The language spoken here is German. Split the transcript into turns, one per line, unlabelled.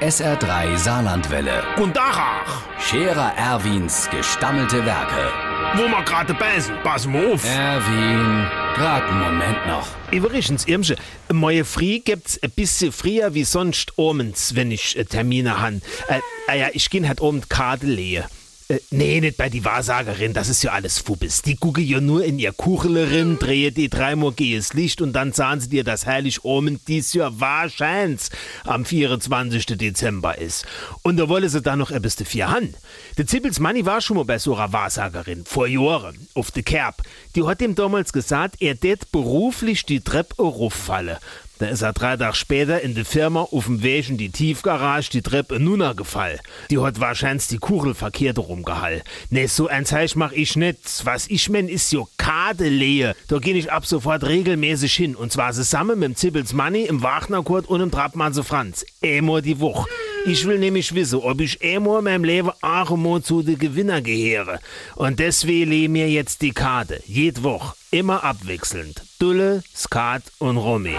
SR3 Saarlandwelle.
Und Dachach,
Scherer Erwins gestammelte Werke.
wo wir gerade beißen, pass mal auf.
Erwin, grad einen Moment noch.
Übrigens, Irmsche, meine Früh gibt's ein bisschen früher wie sonst abends, wenn ich äh, Termine han. Äh, äh, ja, ich geh halt abend Karte lehe. Äh, nee, nicht bei die Wahrsagerin, das ist ja alles Fubbes. Die gucke ja nur in ihr Kuchelerin, drehe die dreimal gehes Licht und dann sahen sie dir, dass herrlich Omen dies Jahr wahrscheinlich am 24. Dezember ist. Und da wolle sie dann noch bisschen vier han. Der Zippels Manni war schon mal bei so einer Wahrsagerin, vor Jahren, auf de Kerb. Die hat ihm damals gesagt, er det beruflich die Treppe rauffalle. Da ist er drei Tage später in der Firma auf dem Weg in die Tiefgarage die Treppe nunna gefallen. Die hat wahrscheinlich die Kuchel verkehrt rumgehall. Ne, so ein Zeich mach ich nicht. Was ich mein, ist jo Kadelehe. Da geh ich ab sofort regelmäßig hin. Und zwar zusammen mit dem Zippels Manni, im Wagnerkurt und im Trappmann Franz. Einmal die Woche. Ich will nämlich wissen, ob ich einmal in meinem Leben auch einmal zu den Gewinner gehöre. Und deswegen leh mir jetzt die Karte. Jede Woche. Immer abwechselnd. Dulle, Skat und Romy.